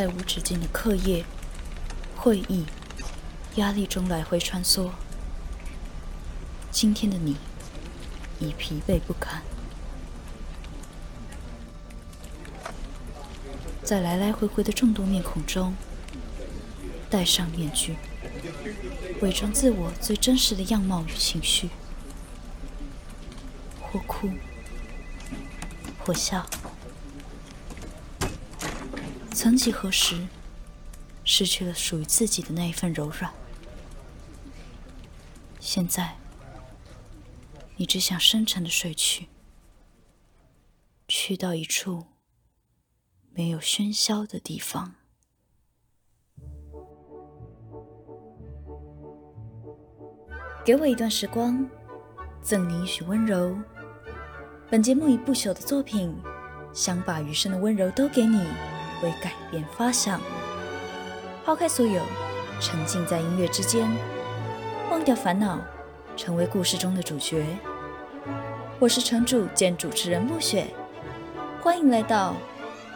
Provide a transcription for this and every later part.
在无止境的课业、会议、压力中来回穿梭。今天的你已疲惫不堪，在来来回回的众多面孔中，戴上面具，伪装自我最真实的样貌与情绪，或哭，或笑。曾几何时，失去了属于自己的那一份柔软。现在，你只想深沉的睡去，去到一处没有喧嚣的地方。给我一段时光，赠你一许温柔。本节目以不朽的作品，想把余生的温柔都给你。为改变发想，抛开所有，沉浸在音乐之间，忘掉烦恼，成为故事中的主角。我是城主兼主持人暮雪，欢迎来到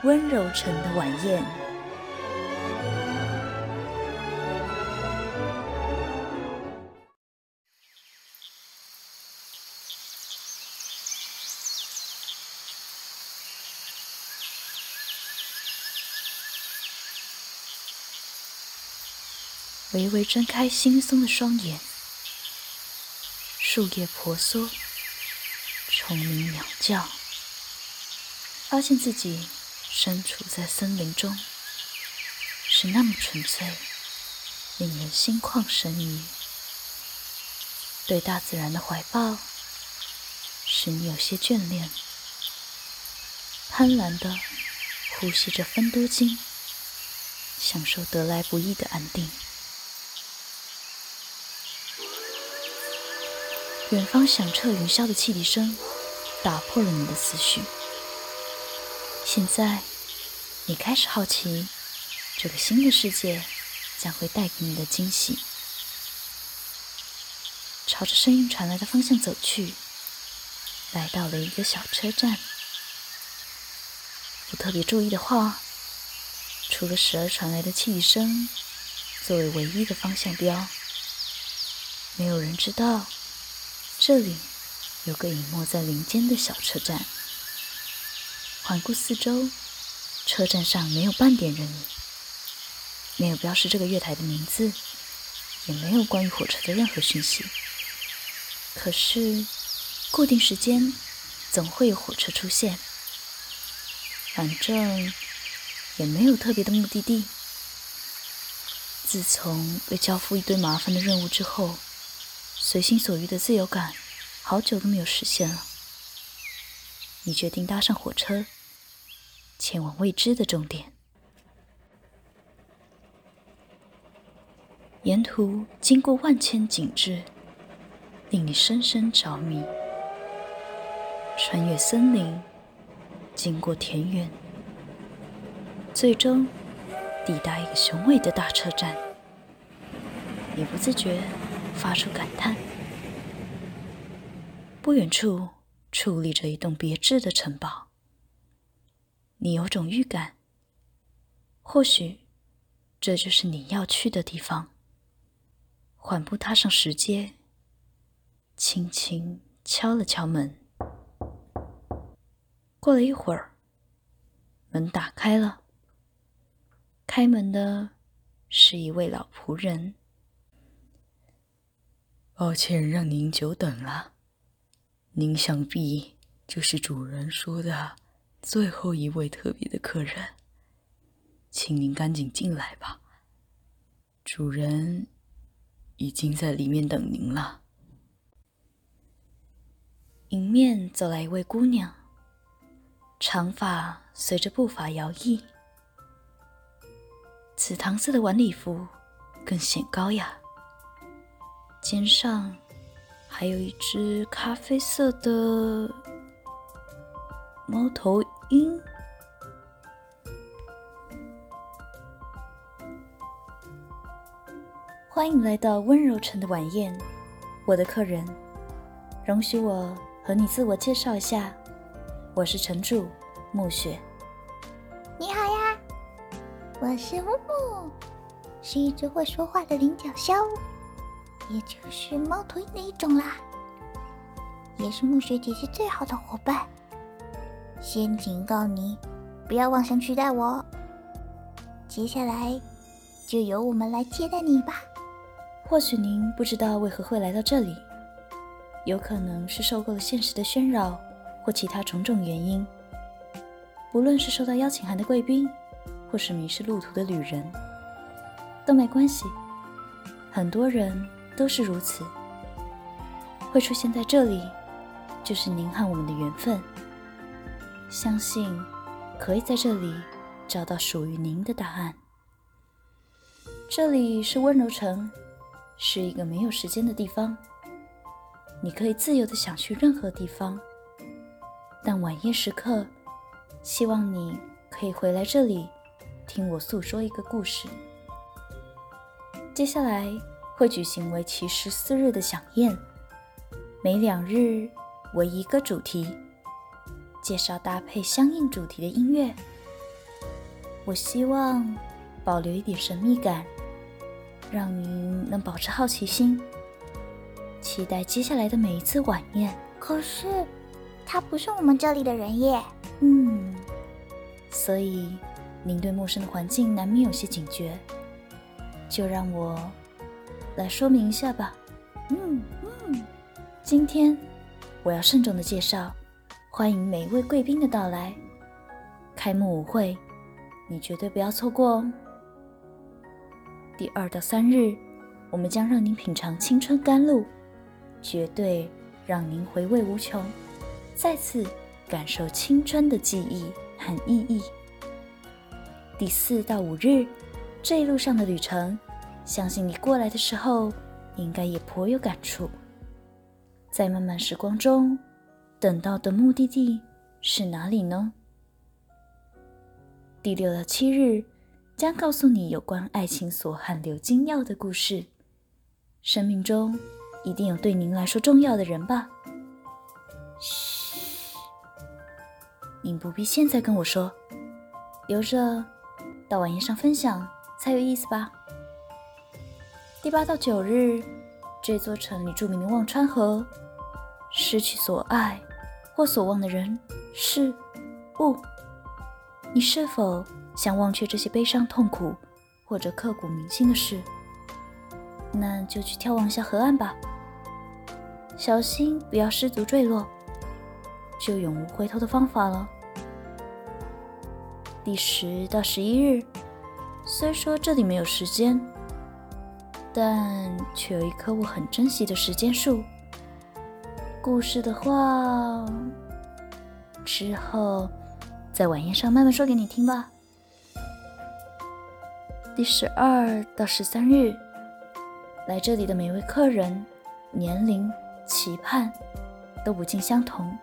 温柔城的晚宴。微微睁开惺忪的双眼，树叶婆娑，虫鸣鸟叫，发现自己身处在森林中，是那么纯粹，令人心旷神怡。对大自然的怀抱，使你有些眷恋，贪婪地呼吸着芬多精，享受得来不易的安定。远方响彻云霄的汽笛声，打破了你的思绪。现在，你开始好奇，这个新的世界将会带给你的惊喜。朝着声音传来的方向走去，来到了一个小车站。不特别注意的话，除了时而传来的汽笛声作为唯一的方向标，没有人知道。这里有个隐没在林间的小车站。环顾四周，车站上没有半点人影，没有标示这个月台的名字，也没有关于火车的任何讯息。可是，固定时间总会有火车出现。反正也没有特别的目的地。自从被交付一堆麻烦的任务之后。随心所欲的自由感，好久都没有实现了。你决定搭上火车，前往未知的终点。沿途经过万千景致，令你深深着迷。穿越森林，经过田园，最终抵达一个雄伟的大车站。你不自觉。发出感叹。不远处矗立着一栋别致的城堡。你有种预感，或许这就是你要去的地方。缓步踏上石阶，轻轻敲了敲门。过了一会儿，门打开了。开门的是一位老仆人。抱歉，让您久等了。您想必就是主人说的最后一位特别的客人，请您赶紧进来吧。主人已经在里面等您了。迎面走来一位姑娘，长发随着步伐摇曳，紫糖色的晚礼服更显高雅。肩上还有一只咖啡色的猫头鹰。欢迎来到温柔城的晚宴，我的客人，容许我和你自我介绍一下，我是城主暮雪。你好呀，我是木木，是一只会说话的菱角鸮，也就是猫头鹰的一种啦，也是木雪姐姐最好的伙伴。先警告你，不要妄想取代我。接下来就由我们来接待你吧。或许您不知道为何会来到这里，有可能是受够了现实的喧扰，或其他种种原因。不论是收到邀请函的贵宾，或是迷失路途的旅人，都没关系。很多人都是如此，会出现在这里，就是您和我们的缘分。相信可以在这里找到属于您的答案。这里是温柔城，是一个没有时间的地方，你可以自由的想去任何地方。但晚夜时刻，希望你可以回来这里。听我诉说一个故事。接下来会举行为期十四日的飨宴，每两日为一个主题，介绍搭配相应主题的音乐。我希望保留一点神秘感，让您能保持好奇心，期待接下来的每一次晚宴。可是他不是我们这里的人耶。嗯，所以。您对陌生的环境难免有些警觉，就让我来说明一下吧。嗯嗯，今天我要慎重的介绍，欢迎每一位贵宾的到来。开幕舞会，你绝对不要错过哦。第二到三日，我们将让您品尝青春甘露，绝对让您回味无穷，再次感受青春的记忆和意义。第四到五日，这一路上的旅程，相信你过来的时候，应该也颇有感触。在漫漫时光中，等到的目的地是哪里呢？第六到七日，将告诉你有关爱情锁和流金钥的故事。生命中一定有对您来说重要的人吧？嘘，您不必现在跟我说，留着。到晚宴上分享才有意思吧。第八到九日，这座城里著名的忘川河，失去所爱或所望的人事物，你是否想忘却这些悲伤痛苦或者刻骨铭心的事？那就去眺望一下河岸吧，小心不要失足坠落，就永无回头的方法了。第十到十一日，虽说这里没有时间，但却有一棵我很珍惜的时间树。故事的话，之后在晚宴上慢慢说给你听吧。第十二到十三日，来这里的每位客人，年龄、期盼都不尽相同，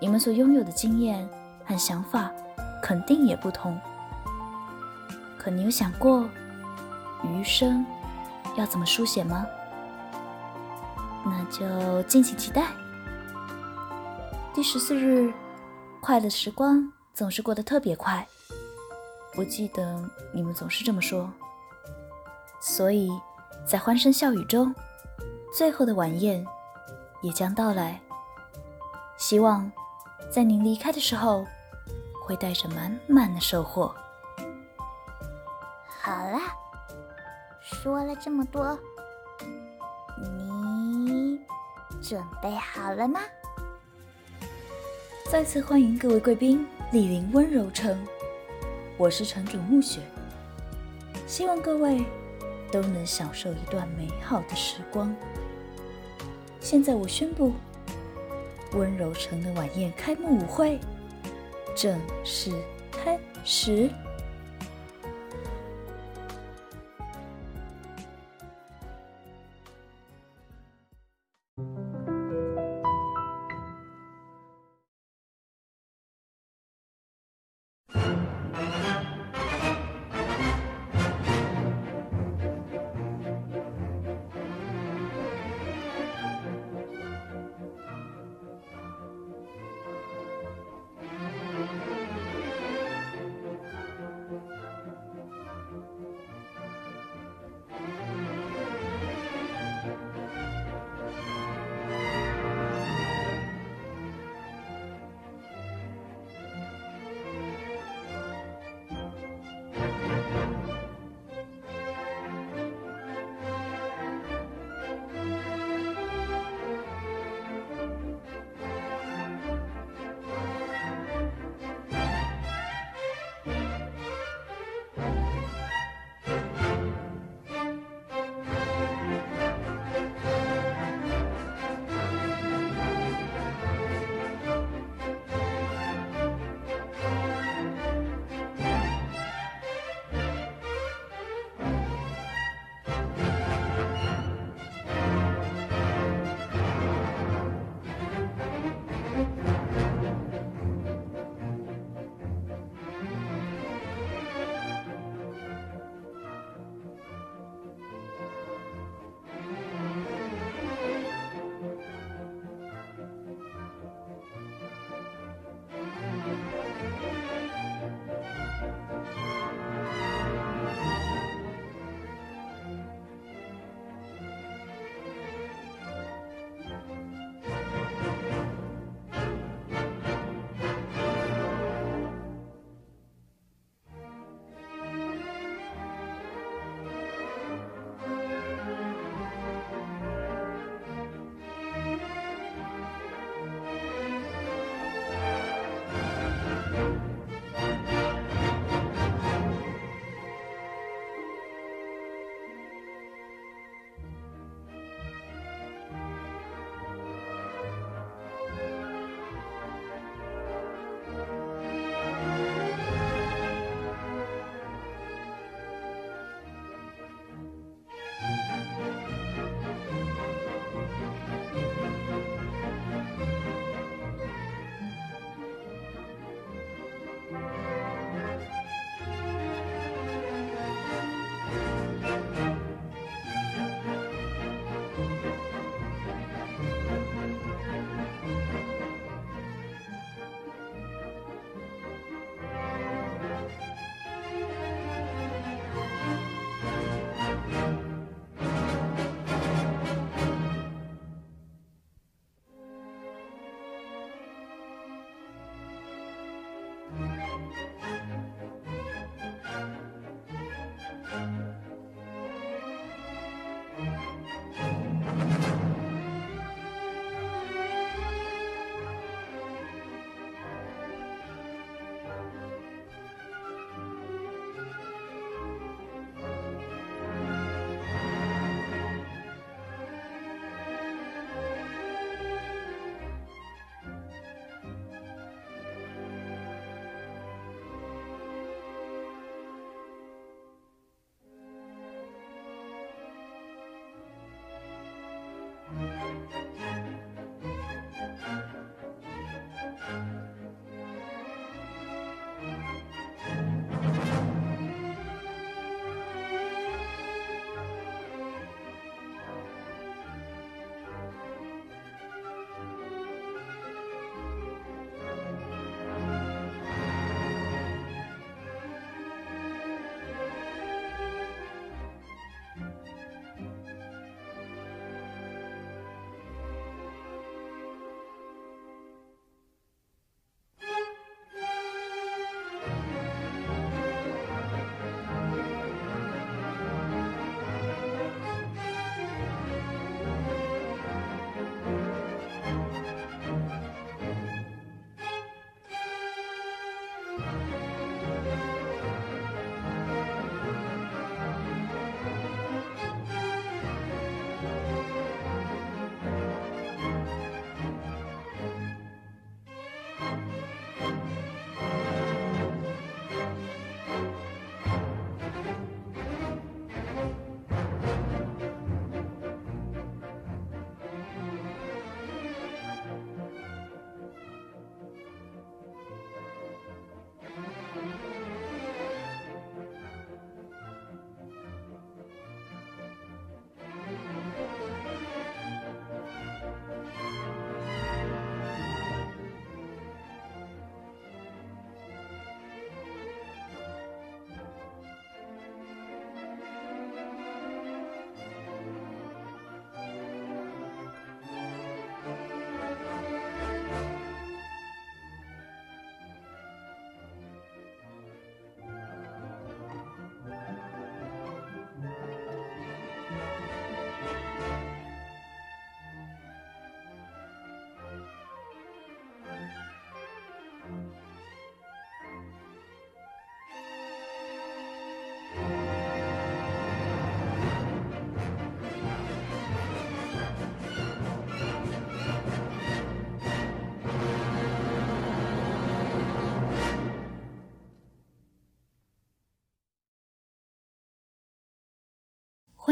你们所拥有的经验和想法。肯定也不同，可你有想过余生要怎么书写吗？那就敬请期待。第十四日，快乐时光总是过得特别快，我记得你们总是这么说。所以在欢声笑语中，最后的晚宴也将到来。希望在您离开的时候。会带着满满的收获。好了，说了这么多，你准备好了吗？再次欢迎各位贵宾莅临温柔城，我是城主暮雪，希望各位都能享受一段美好的时光。现在我宣布，温柔城的晚宴开幕舞会。正式开始。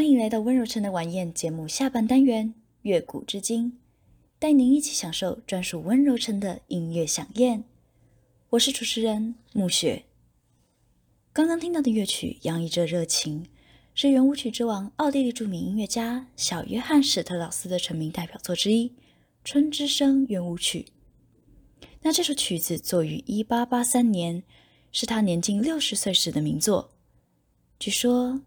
欢迎来到温柔城的晚宴节目下半单元《乐古知今》，带您一起享受专属温柔城的音乐响宴。我是主持人暮雪。刚刚听到的乐曲洋溢着热情，是圆舞曲之王奥地利著名音乐家小约翰·史特劳斯的成名代表作之一《春之声圆舞曲》。那这首曲子作于1883年，是他年近六十岁时的名作。据说。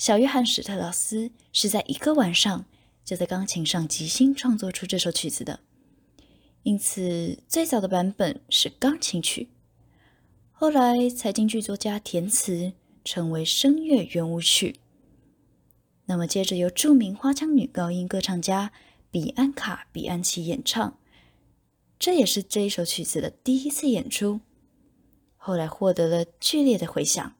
小约翰·史特劳斯是在一个晚上就在钢琴上即兴创作出这首曲子的，因此最早的版本是钢琴曲，后来才经剧作家填词，成为声乐圆舞曲。那么接着由著名花腔女高音歌唱家比安卡·比安奇演唱，这也是这一首曲子的第一次演出，后来获得了剧烈的回响。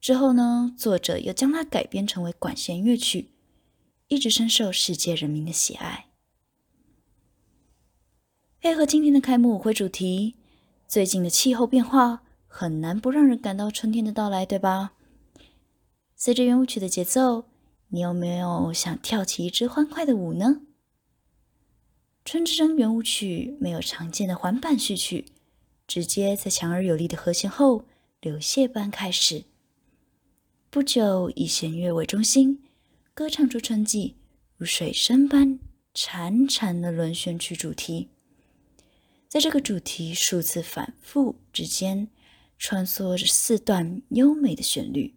之后呢，作者又将它改编成为管弦乐曲，一直深受世界人民的喜爱。配合今天的开幕舞会主题，最近的气候变化很难不让人感到春天的到来，对吧？随着圆舞曲的节奏，你有没有想跳起一支欢快的舞呢？春之声圆舞曲没有常见的环板序曲，直接在强而有力的和弦后流泻般开始。不久，以弦乐为中心，歌唱出春季如水声般潺潺的轮旋曲主题。在这个主题数次反复之间，穿梭着四段优美的旋律，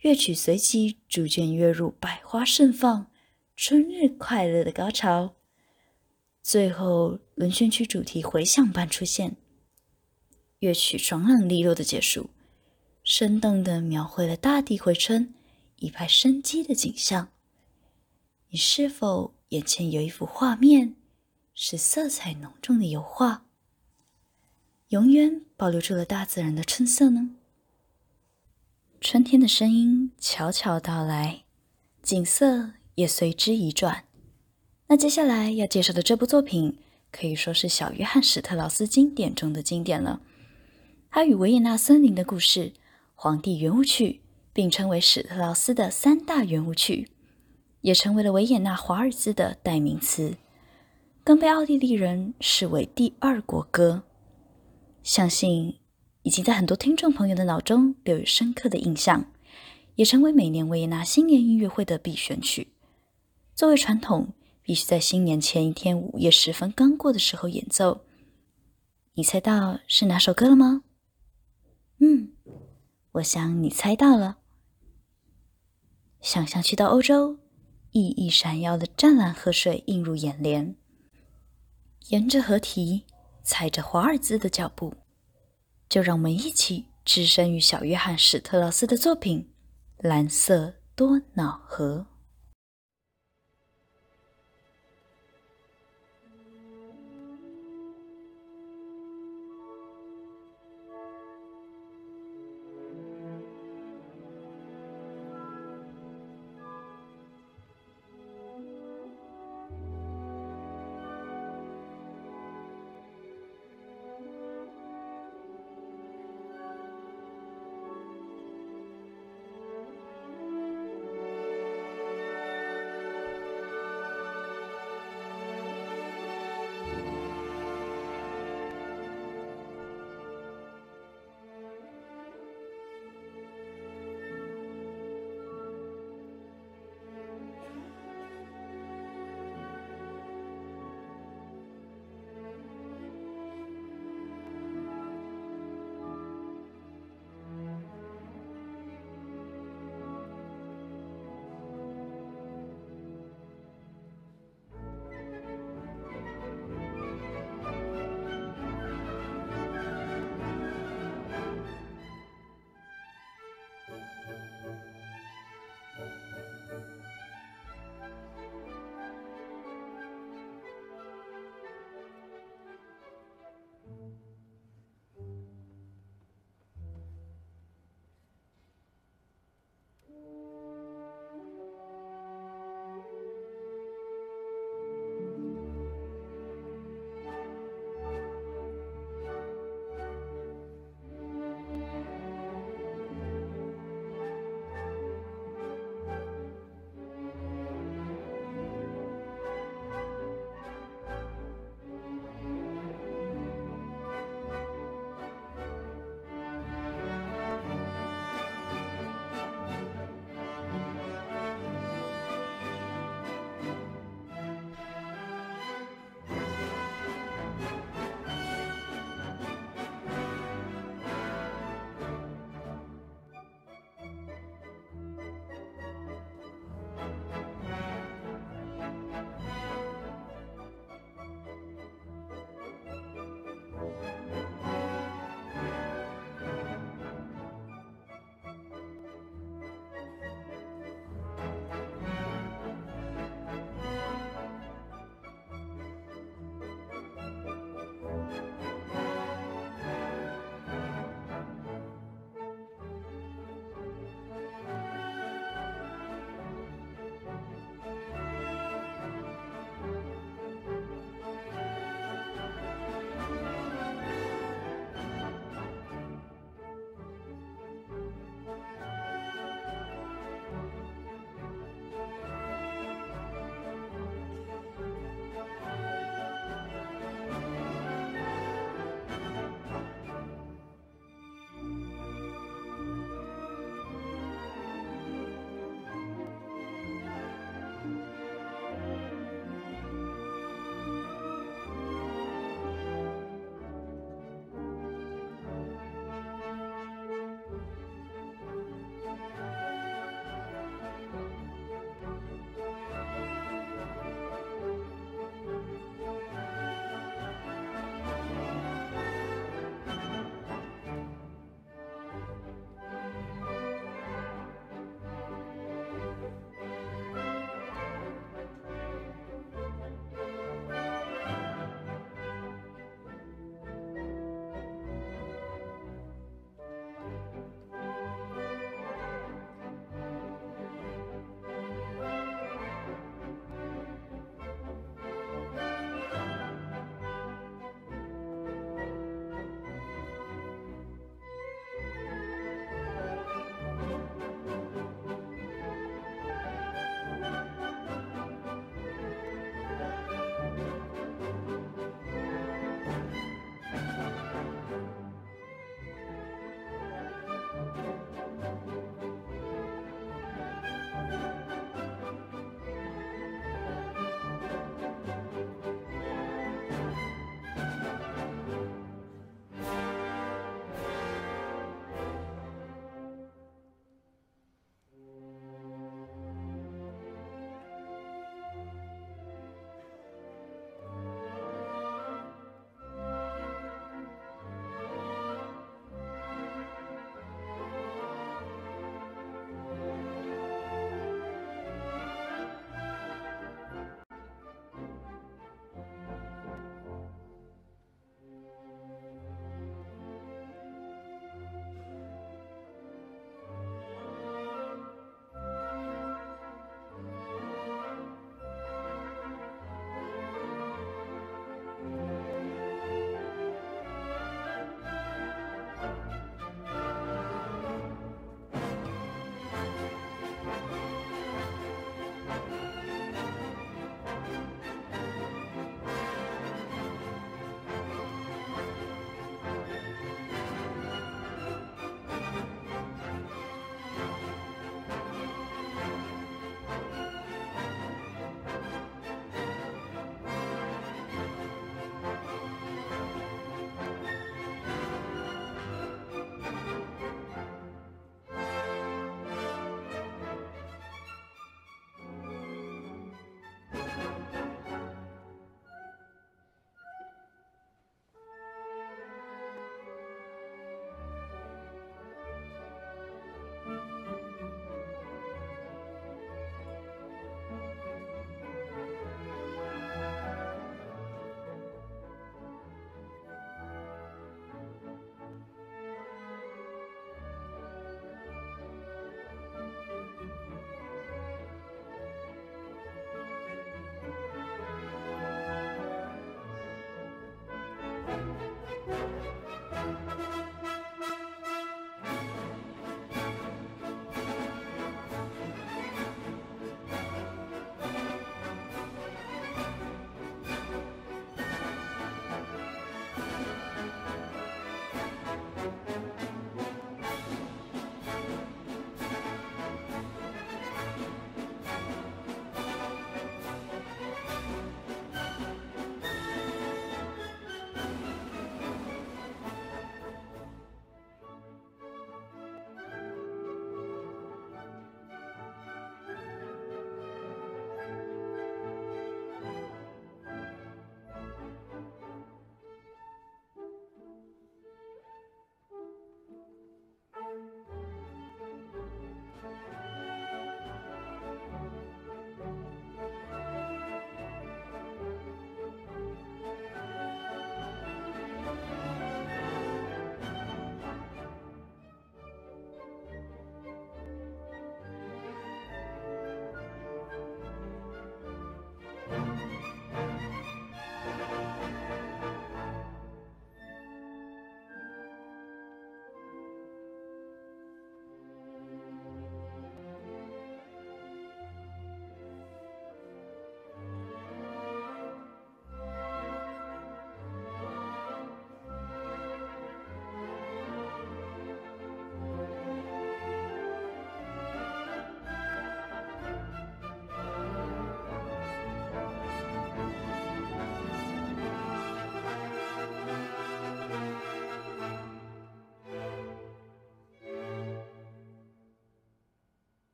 乐曲随即逐渐跃入百花盛放、春日快乐的高潮。最后，轮旋曲主题回响般出现，乐曲爽朗利落的结束。生动地描绘了大地回春、一派生机的景象。你是否眼前有一幅画面，是色彩浓重的油画，永远保留住了大自然的春色呢？春天的声音悄悄到来，景色也随之移转。那接下来要介绍的这部作品，可以说是小约翰·史特劳斯经典中的经典了。他与维也纳森林的故事。皇帝圆舞曲并称为史特劳斯的三大圆舞曲，也成为了维也纳华尔兹的代名词，更被奥地利人视为第二国歌。相信已经在很多听众朋友的脑中留有深刻的印象，也成为每年维也纳新年音乐会的必选曲。作为传统，必须在新年前一天午夜时分刚过的时候演奏。你猜到是哪首歌了吗？嗯。我想你猜到了。想象去到欧洲，熠熠闪耀的湛蓝河水映入眼帘，沿着河堤，踩着华尔兹的脚步，就让我们一起置身于小约翰·史特劳斯的作品《蓝色多瑙河》。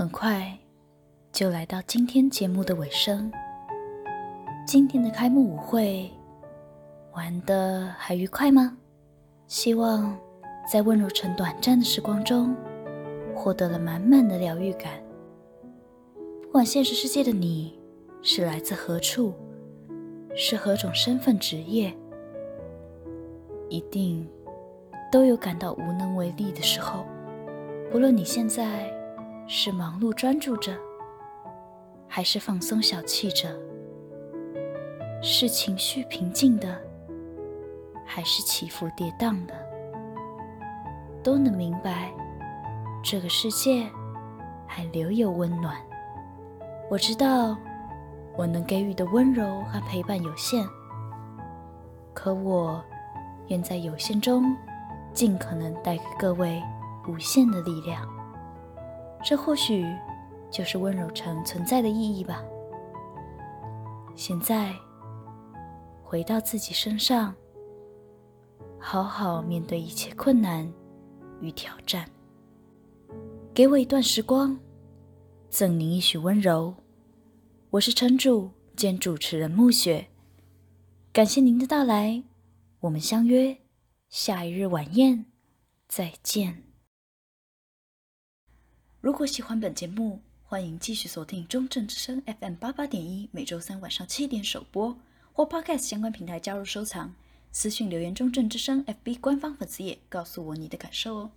很快就来到今天节目的尾声。今天的开幕舞会玩的还愉快吗？希望在温柔城短暂的时光中，获得了满满的疗愈感。不管现实世界的你是来自何处，是何种身份职业，一定都有感到无能为力的时候。不论你现在，是忙碌专注着，还是放松小憩着？是情绪平静的，还是起伏跌宕的？都能明白，这个世界还留有温暖。我知道，我能给予的温柔和陪伴有限，可我愿在有限中，尽可能带给各位无限的力量。这或许就是温柔城存在的意义吧。现在回到自己身上，好好面对一切困难与挑战。给我一段时光，赠您一许温柔。我是城主兼主持人暮雪，感谢您的到来，我们相约下一日晚宴，再见。如果喜欢本节目，欢迎继续锁定中正之声 FM 八八点一，每周三晚上七点首播，或 Podcast 相关平台加入收藏，私信留言中正之声 FB 官方粉丝页，告诉我你的感受哦。